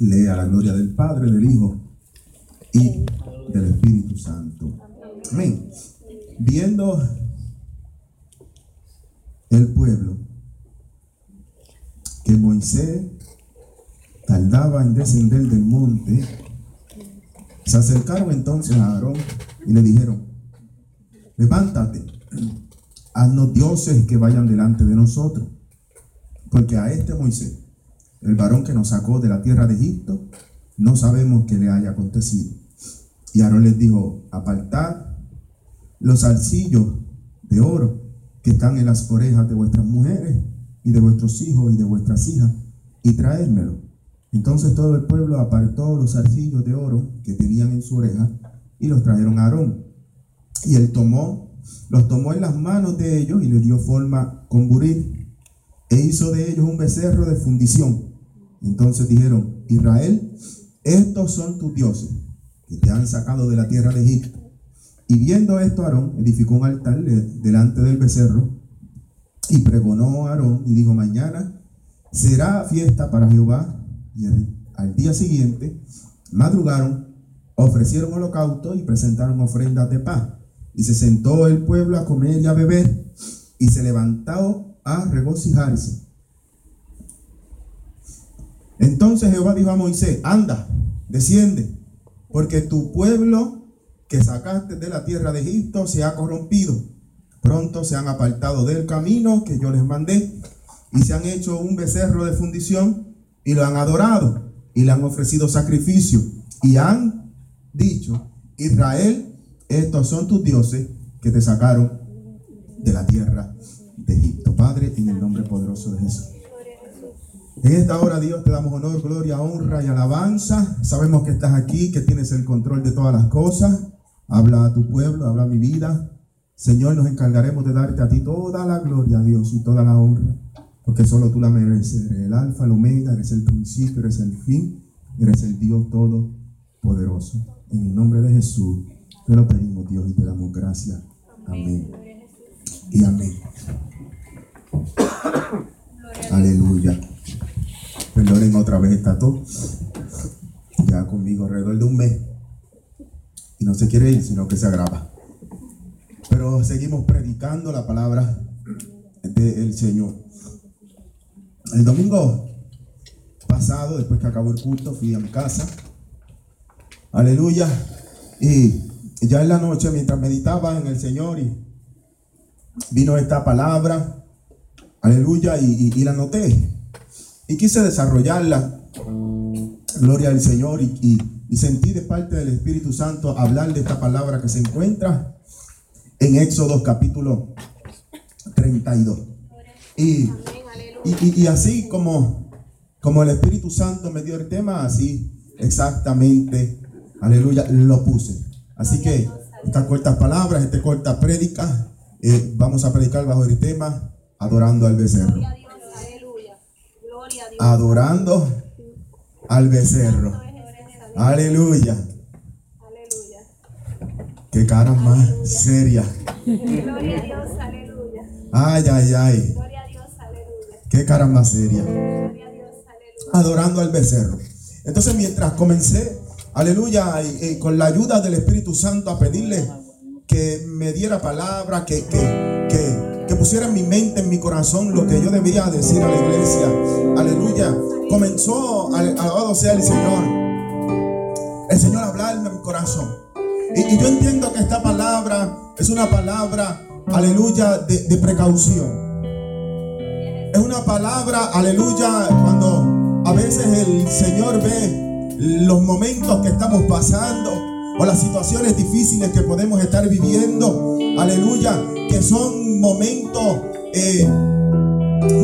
Lea la gloria del Padre, del Hijo y del Espíritu Santo. Amén. Viendo el pueblo que Moisés tardaba en descender del monte, se acercaron entonces a Aarón y le dijeron, levántate, haznos dioses que vayan delante de nosotros, porque a este Moisés, el varón que nos sacó de la tierra de Egipto, no sabemos qué le haya acontecido. Y Aarón les dijo, apartad los arcillos de oro que están en las orejas de vuestras mujeres y de vuestros hijos y de vuestras hijas, y traédmelo. Entonces todo el pueblo apartó los arcillos de oro que tenían en su oreja y los trajeron a Aarón. Y él tomó, los tomó en las manos de ellos y les dio forma con buril e hizo de ellos un becerro de fundición. Entonces dijeron, Israel, estos son tus dioses que te han sacado de la tierra de Egipto. Y viendo esto, Aarón edificó un altar delante del becerro y pregonó a Aarón y dijo, mañana será fiesta para Jehová. Y al día siguiente madrugaron, ofrecieron holocausto y presentaron ofrendas de paz. Y se sentó el pueblo a comer y a beber y se levantó a regocijarse. Entonces Jehová dijo a Moisés, anda, desciende, porque tu pueblo que sacaste de la tierra de Egipto se ha corrompido. Pronto se han apartado del camino que yo les mandé y se han hecho un becerro de fundición y lo han adorado y le han ofrecido sacrificio y han dicho, Israel, estos son tus dioses que te sacaron de la tierra de Egipto. Padre, en el nombre poderoso de Jesús. En esta hora, Dios, te damos honor, gloria, honra y alabanza. Sabemos que estás aquí, que tienes el control de todas las cosas. Habla a tu pueblo, habla a mi vida. Señor, nos encargaremos de darte a ti toda la gloria, Dios, y toda la honra, porque solo tú la mereces. Eres el alfa, el omega, eres el principio, eres el fin, eres el Dios todopoderoso. En el nombre de Jesús, te lo pedimos, Dios, y te damos gracias. Amén. Y amén. Aleluya. Esta tos. Ya conmigo alrededor de un mes y no se quiere ir, sino que se agrava. Pero seguimos predicando la palabra del Señor. El domingo pasado, después que acabó el culto, fui a mi casa. Aleluya. Y ya en la noche, mientras meditaba en el Señor, y vino esta palabra. Aleluya. Y la noté. Y quise desarrollarla. Gloria al Señor. y y sentí de parte del Espíritu Santo hablar de esta palabra que se encuentra en Éxodo capítulo 32. Y, y, así como, como el Espíritu Santo me dio el tema, así exactamente, aleluya, lo puse. Así que estas cortas palabras, esta corta prédica, eh, vamos a predicar bajo el tema adorando al becerro. Adorando al becerro. Aleluya. Qué cara más seria. Gloria a Dios, aleluya. Ay, ay, ay. Gloria a Dios, aleluya. Qué cara más seria. Gloria a Dios, aleluya. Adorando al becerro. Entonces, mientras comencé, aleluya, con la ayuda del Espíritu Santo a pedirle que me diera palabra, que, que, que, pusiera en mi mente, en mi corazón, lo que yo debía decir a la iglesia. Aleluya. Comenzó, alabado sea el Señor el Señor hablarme en mi corazón. Y, yo entiendo que esta palabra es una palabra, aleluya, de, precaución. Es una palabra, aleluya, cuando a veces el Señor ve los momentos que estamos pasando o las situaciones difíciles que podemos estar viviendo, aleluya, que son momentos, eh,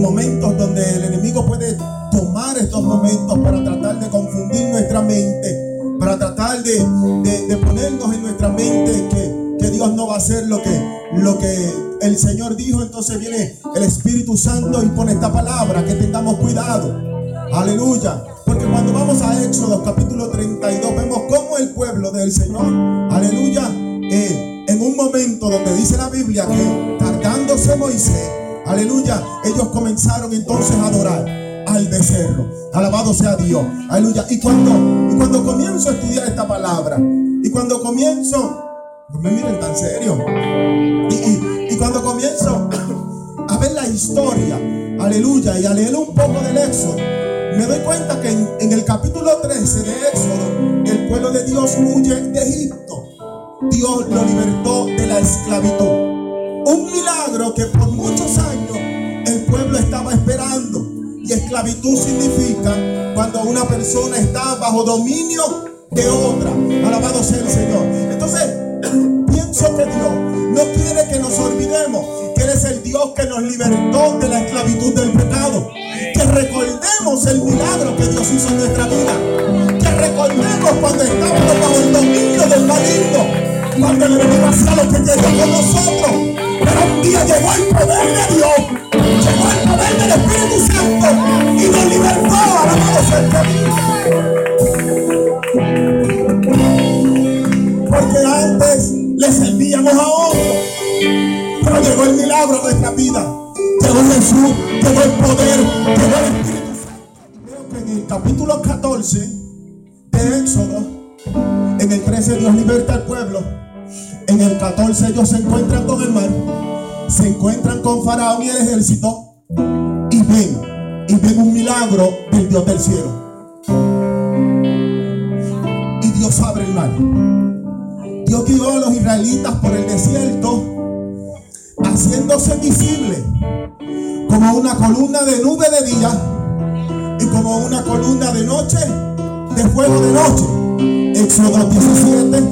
momentos donde el enemigo puede tomar estos momentos para tratar de confundir nuestra mente para tratar de, ponernos en nuestra mente que, que, Dios no va a hacer lo que, lo que el Señor dijo. Entonces viene el Espíritu Santo y pone esta palabra, que tengamos cuidado. Aleluya. Porque cuando vamos a Éxodo capítulo 32 vemos cómo el pueblo del Señor, aleluya, eh, en un momento donde dice la Biblia que tardándose Moisés, aleluya, ellos comenzaron entonces a adorar. al becerro. Alabado sea Dios. Aleluya. Y cuando, y cuando comienzo a estudiar esta palabra, y cuando comienzo, no me miren tan serio, y, cuando comienzo a ver la historia, aleluya, y a leer un poco del Éxodo, me doy cuenta que en, el capítulo 13 de Éxodo, el pueblo de Dios huye de Egipto. Dios lo libertó de la esclavitud. Un milagro que por muchos años el pueblo estaba esperando. Y esclavitud significa cuando una persona está bajo dominio de otra. Alabado sea el Señor. Entonces, pienso que Dios no quiere que nos olvidemos que Él es el Dios que nos libertó de la esclavitud del pecado. Que recordemos el milagro que Dios hizo en nuestra vida. Que recordemos cuando estábamos bajo el dominio del maligno. Cuando el enemigo hacía lo que quería con nosotros. Pero un día llegó el poder de Dios llegó el poder del Espíritu Santo y nos libertó. Alabado sea el Porque antes le servíamos a otros. Pero llegó el milagro a nuestra vida. Llegó Jesús, llegó el poder, llegó el Espíritu capítulo 14 de Éxodo, en el 13 Dios liberta al pueblo. En el 14 ellos se encuentran con el mar se encuentran con Faraón y el ejército y ven, y ven un milagro del Dios del cielo. Y Dios abre el mar. Dios guió a los israelitas por el desierto, haciéndose visible como una columna de nube de día como una columna de noche, de fuego de noche. Éxodo 17,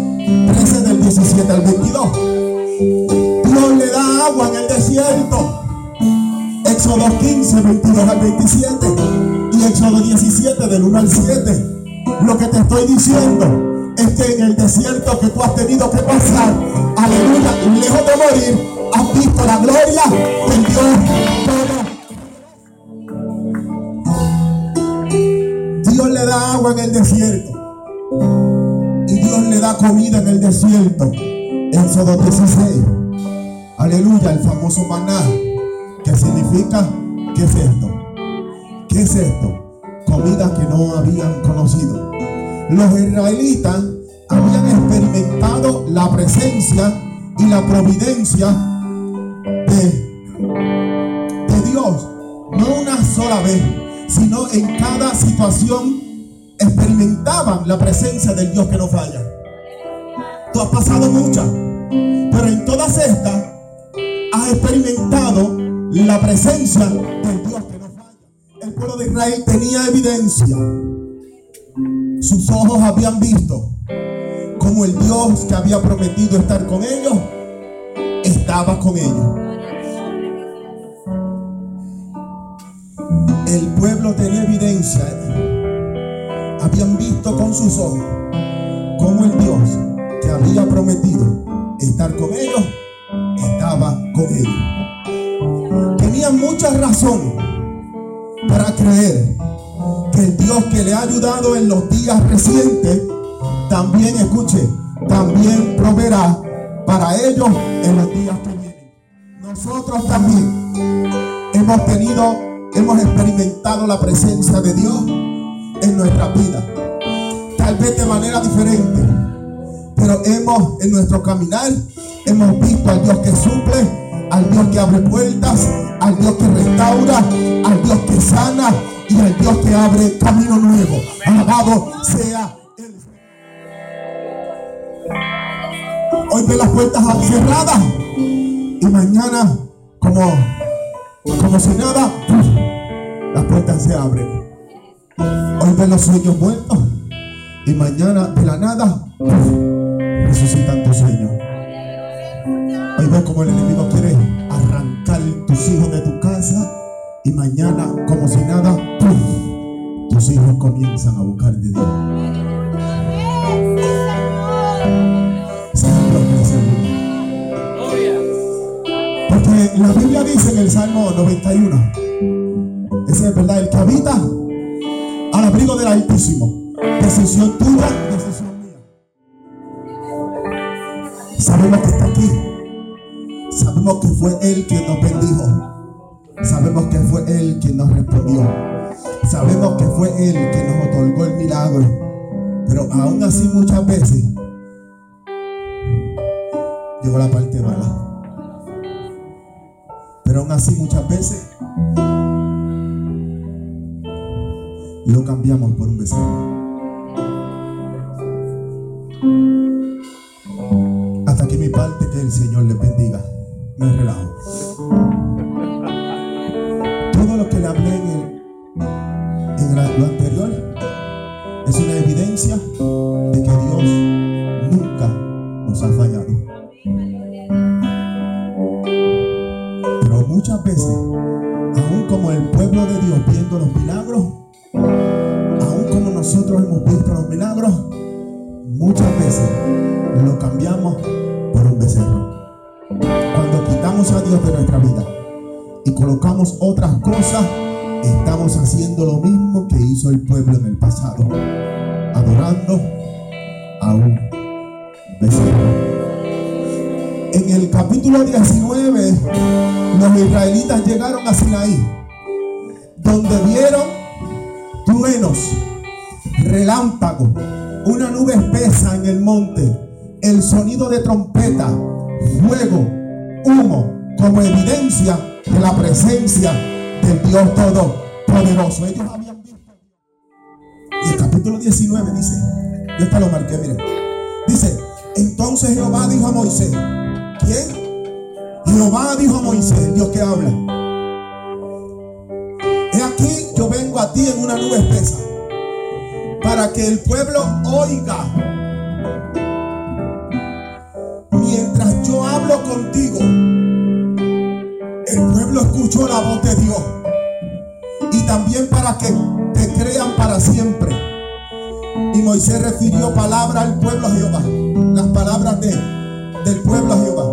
13 del 17 al 22 le da agua en el desierto. Éxodo 15, 22 al 27 y Éxodo 17 del 1 al 7. Lo que te estoy diciendo es que en el desierto que tú has tenido que pasar, aleluya, lejos de morir, has visto la gloria del Dios agua en el desierto y Dios le da comida en el desierto. Éxodo 16. Aleluya, el famoso maná. ¿Qué significa? ¿Qué es esto? ¿Qué es esto? Comida que no habían conocido. Los israelitas habían experimentado la presencia y la providencia de, de Dios. No una sola vez, sino en cada situación experimentaban la presencia del Dios que no falla. Tú has pasado muchas, pero en todas estas has experimentado la presencia del Dios que no falla. El pueblo de Israel tenía evidencia. Sus ojos habían visto como el Dios que había prometido estar con ellos estaba con ellos. El pueblo tenía evidencia. Habían visto con sus ojos como el Dios que había prometido estar con ellos estaba con ellos. Tenían muchas razones para creer que el Dios que le ha ayudado en los días recientes, también escuche, también proveerá para ellos en los días que vienen. Nosotros también hemos tenido, hemos experimentado la presencia de Dios en nuestra vida. Tal vez de manera diferente, pero hemos en nuestro caminar Hemos visto al Dios que suple, al Dios que abre puertas, al Dios que restaura, al Dios que sana y al Dios que abre camino nuevo. Alabado sea el Hoy ve las puertas cerradas y mañana, como, como si nada, las puertas se abren. Hoy los sueños muertos y mañana de la nada resucitan tus sueños. Hoy ve como el enemigo quiere arrancar tus hijos de tu casa y mañana, como si nada, tus hijos comienzan a buscar de Dios. Porque la Biblia dice en el Salmo 91, ese es verdad, el que habita al abrigo del Altísimo, decisión tuya, decisión mía. Sabemos que está aquí Sabemos que fue Él quien nos bendijo. Sabemos que fue Él quien nos respondió. Sabemos que fue Él que nos otorgó el milagro. Pero aún así muchas veces llegó la parte mala. Pero aún así muchas veces lo cambiamos por un becerro. Hasta aquí mi parte, que el Señor le bendiga. Me relajo. Todo lo que le hablé en lo anterior es una evidencia de que Dios nunca nos ha fallado. Pero muchas veces, cambiamos por un becerro. Cuando quitamos a Dios de nuestra vida y colocamos otras cosas, estamos haciendo lo mismo que hizo el pueblo en el pasado, adorando a un becerro. En el capítulo 19, los israelitas llegaron a Sinaí, donde vieron truenos, relámpagos, una nube espesa en el monte, el sonido de trompeta, fuego, humo, como evidencia de la presencia del Dios Todopoderoso. Ellos habían visto. Y el capítulo 19 dice, yo esta lo marqué, miren. Dice, entonces Jehová dijo a Moisés, ¿quién? Jehová dijo a Moisés, Dios que habla. He aquí, yo vengo a ti en una nube espesa para que el pueblo oiga. Hablo contigo, el pueblo escuchó la voz de Dios. Y también para que te crean para siempre. Y Moisés refirió palabra al pueblo Jehová. Las palabras de, del pueblo Jehová.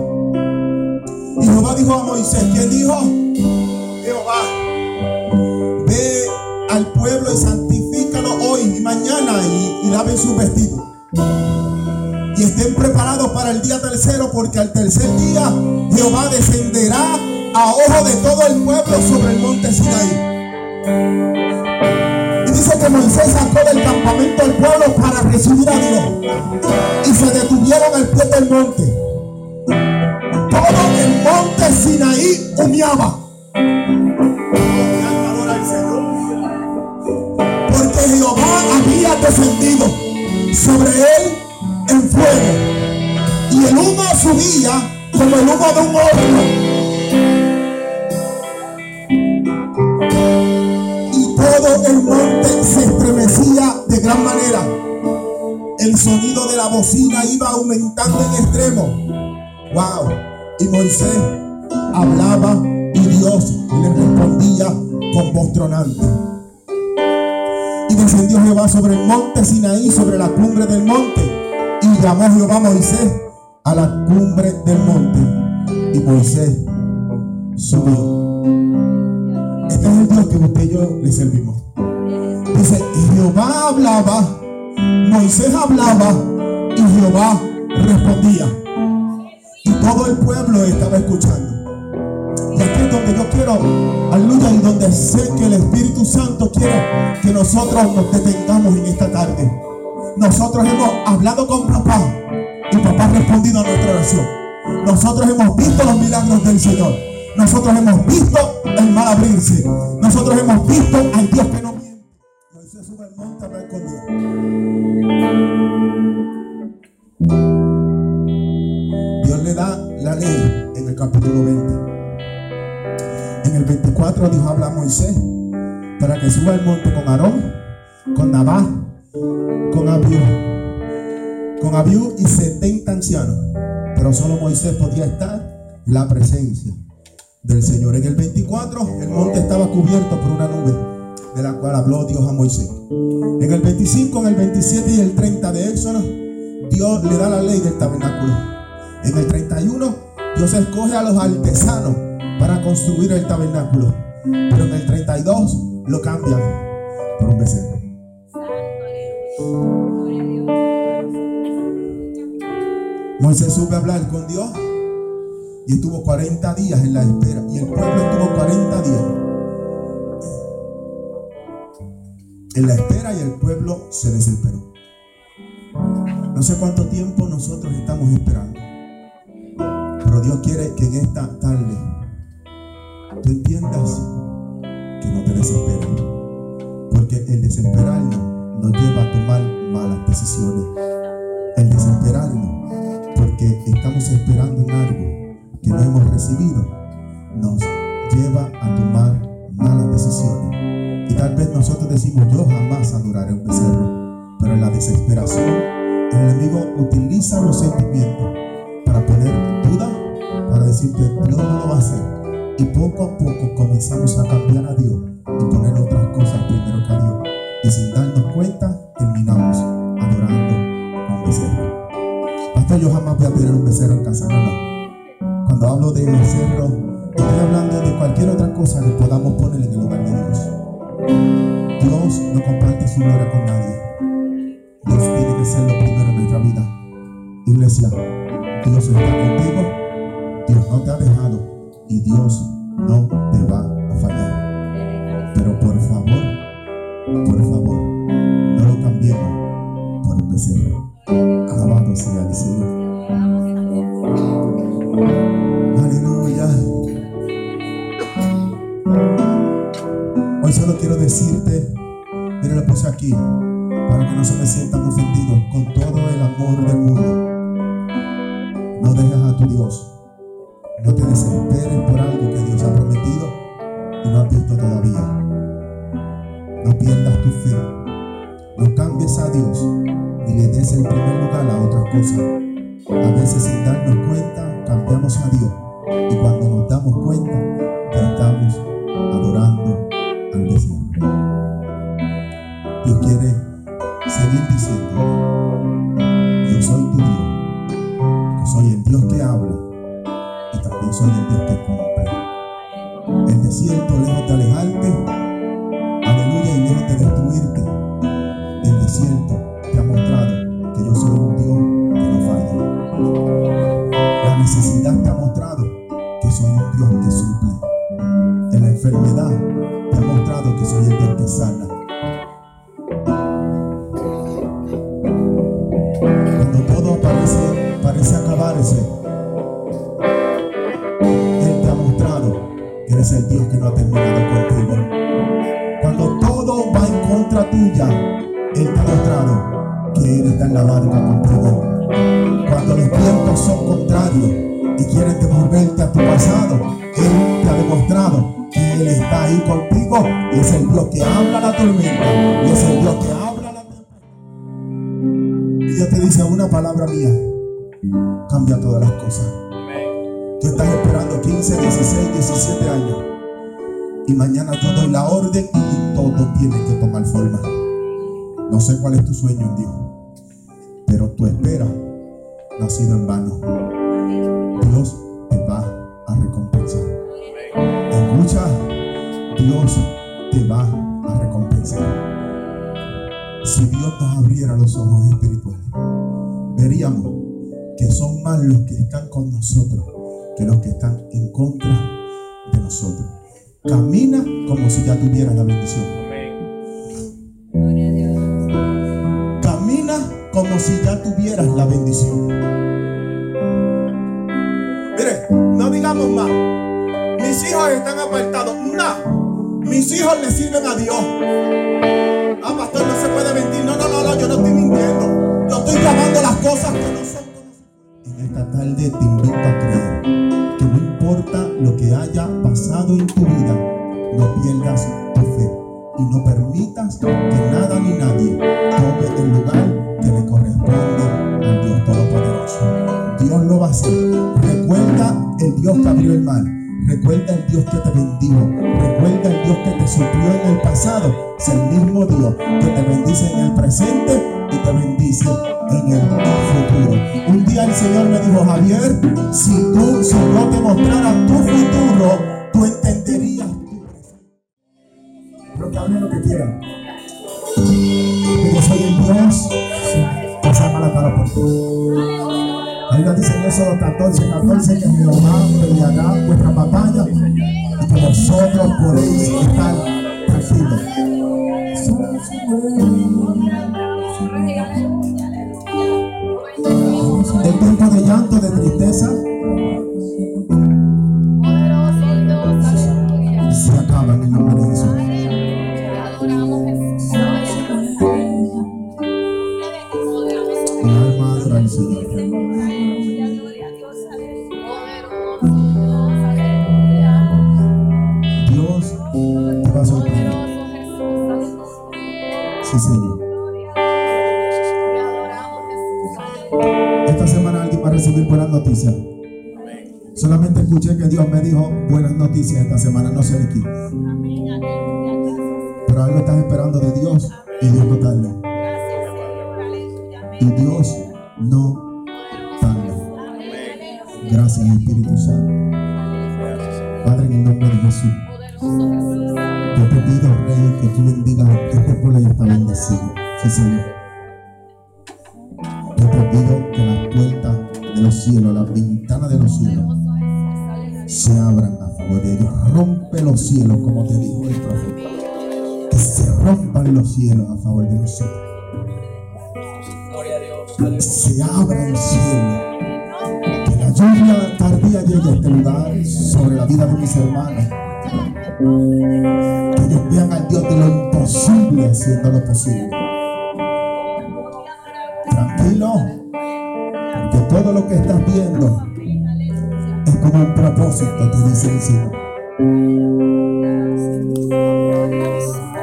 Y Jehová dijo a Moisés, ¿quién dijo? Jehová. Ve al pueblo y santifícalo hoy y mañana y, y laven sus vestidos. Y estén preparados para el día tercero, porque al tercer día Jehová descenderá a ojo de todo el pueblo sobre el monte Sinaí. Y dice que Moisés sacó del campamento al pueblo para recibir a Dios. Y se detuvieron al pie del monte. Todo el monte Sinaí humeaba. Porque Jehová había descendido sobre él en fuego. Y el humo subía como el humo de un horno. Y todo el monte se estremecía de gran manera. El sonido de la bocina iba aumentando en extremo. Wow. Y Moisés hablaba y Dios le respondía con voz tronante. Y descendió Jehová sobre el monte Sinaí, sobre la cumbre del monte. Y llamó Jehová a Moisés a la cumbre del monte. Y Moisés subió. Este es el Dios que usted y yo le servimos. Dice, y Jehová hablaba, Moisés hablaba y Jehová respondía. Y todo el pueblo estaba escuchando. Y aquí es donde yo quiero, aleluya, y donde sé que el Espíritu Santo quiere que nosotros nos detengamos en esta tarde. Nosotros hemos hablado con papá y papá ha respondido a nuestra oración. Nosotros hemos visto los milagros del Señor. Nosotros hemos visto el mal abrirse. Nosotros hemos visto al Dios que no miente. Moisés sube al monte a hablar con Dios. Dios le da la ley en el capítulo 20. En el 24 dijo habla a Moisés para que suba al monte con Aarón, con Nabá, con Abiú, con Abiú y 70 ancianos. Pero solo Moisés podía estar en la presencia del Señor. En el 24 el monte estaba cubierto por una nube de la cual habló Dios a Moisés. En el 25, en el 27 y el 30 de Éxodo, Dios le da la ley del tabernáculo. En el 31, Dios escoge a los artesanos para construir el tabernáculo. Pero en el 32 lo cambian por un becerro. Moisés sube a hablar con Dios y estuvo 40 días en la espera. Y el pueblo estuvo 40 días. en la espera y el pueblo se desesperó. No sé cuánto tiempo nosotros estamos esperando. Pero Dios quiere que en esta tarde tú entiendas que no te desesperes. Porque el desesperarnos nos lleva a tomar malas decisiones. El desesperarnos porque estamos esperando en algo que no hemos recibido nos lleva a tomar malas decisiones. Y tal vez nosotros decimos, yo jamás adoraré un becerro. Pero en la desesperación, el enemigo utiliza los sentimientos para poner duda, para decirte, Dios no lo va a hacer. Y poco a poco comenzamos a cambiar a Dios y poner otras cosas primero. Y sin darnos cuenta, terminamos adorando a un becerro. Pastor, yo jamás voy a tener un becerro en casa. No, Cuando hablo de becerro, Estoy hablando de cualquier otra cosa que podamos poner en el lugar de Dios. Dios no comparte su gloria con nadie. Dios tiene que ser lo primero en nuestra vida. Iglesia, Dios está contigo. Dios no te ha dejado. Y Dios no te va a fallar. Pero por favor, por favor, no lo cambiemos por el becerro. Alabado sea el Señor. quiero decirte, mire lo puse aquí, para que no se me sientan ofendidos, con todo el amor del mundo. No dejes a tu Dios. No te desesperes por algo que Dios ha prometido y no has visto todavía. No pierdas tu fe. No cambies a Dios ni le des el primer lugar a otras cosas. A veces sin darnos cuenta cambiamos a Dios y cuando nos damos cuenta ya estamos adorando Dios quiere seguir diciendo, yo soy tu Dios, yo soy el Dios que habla y también soy el Dios que cumple. El desierto lejos de alejarte, contigo y es el Dios que habla la tormenta y es el Dios que habla la tempestad. Y Dios te dice una palabra mía, cambia todas las cosas. Tú estás esperando 15, 16, 17 años y mañana yo doy la orden y todo tiene que tomar forma. No sé cuál es tu sueño en Dios, pero tu espera no ha sido en vano. Dios te va a recompensar. Escucha, Dios te va a recompensar. Si Dios nos abriera los ojos espirituales, veríamos que son más los que están con nosotros que los que están en contra de nosotros. Camina como si ya tuvieras la bendición. Camina como si ya tuvieras la bendición. Mire, no digamos más mis hijos están apartados. No, mis hijos le sirven a Dios. Ah, pastor, no se puede mentir. No, no, no, no, yo no estoy mintiendo. Yo estoy llamando las cosas que no son En esta tarde te invito a creer que no importa lo que haya pasado en tu vida, no pierdas tu fe y no permitas que nada ni nadie tome el lugar que le corresponde al Dios Todopoderoso. Dios lo va a hacer. Recuerda el Dios que abrió el mar Recuerda el Dios que te bendijo. Recuerda el Dios que te suplió en el pasado. Es el mismo Dios que te bendice en el presente y te bendice en el futuro. Un día el Señor me dijo, Javier, si tú, si no te mostrara tu futuro, tú entenderías tu que hablen lo que quieran. Yo soy el Dios saca la cara por ti. Ahí dice en Éxodo 14, 14 que Jehová peleará vuestra batalla y que vosotros podéis estar tranquilo. El tiempo de llanto, de tristeza, Padre, en el nombre de Jesús. Yo te pido, Rey, que tú bendigas este pueblo ya está bendecido. Sí, Señor. Yo te pido que las puertas de los cielos, las ventanas de los cielos, se abran a favor de ellos. Rompe los cielos, como te dijo el profeta. Que se rompan los cielos a favor de nosotros. Se abra el cielo. Lluvia tardía llegue a este lugar sobre la vida de mis hermanos. Que ellos vean al Dios de lo imposible haciendo lo posible. Tranquilo, porque todo lo que estás viendo es como un propósito, te dice el Señor.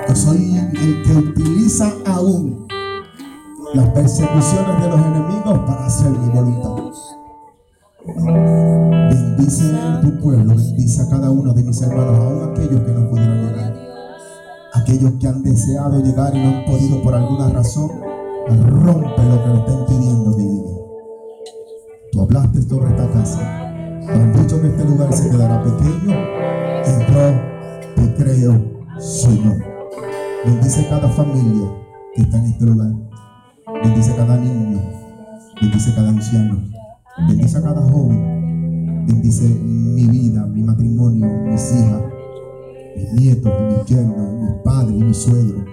Yo soy el que utiliza aún las persecuciones de los enemigos para hacer mi voluntad. Pueblo, bendice a cada uno de mis hermanos, aún aquellos que no pudieron llegar. Aquellos que han deseado llegar y no han podido por alguna razón, rompe lo que le está impidiendo que lleguen. Tú hablaste sobre esta casa. Han dicho que este lugar se quedará pequeño. Yo te creo, Señor. Bendice cada familia que está en este lugar. Bendice cada niño. Bendice cada anciano. Bendice a cada joven. Bendice mi vida, mi matrimonio, mis hijas, mis nietos mis yernos, mis padres mis suegros.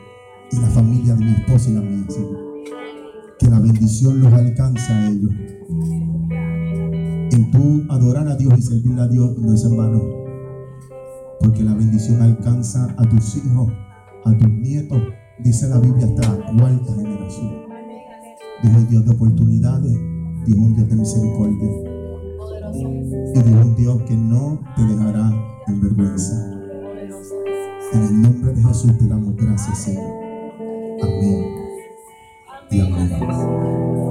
Y la familia de mi esposa y la mía, Señor. Que la bendición los alcance a ellos. En tu adorar a Dios y servir a Dios no es en vano. Porque la bendición alcanza a tus hijos, a tus nietos. Dice la Biblia hasta la cuarta generación. Dios es Dios de oportunidades. Dios es Dios de misericordia. Y es un Dios que no te dejará en vergüenza. En el nombre de Jesús te damos gracias, Señor. Amén. Y amén.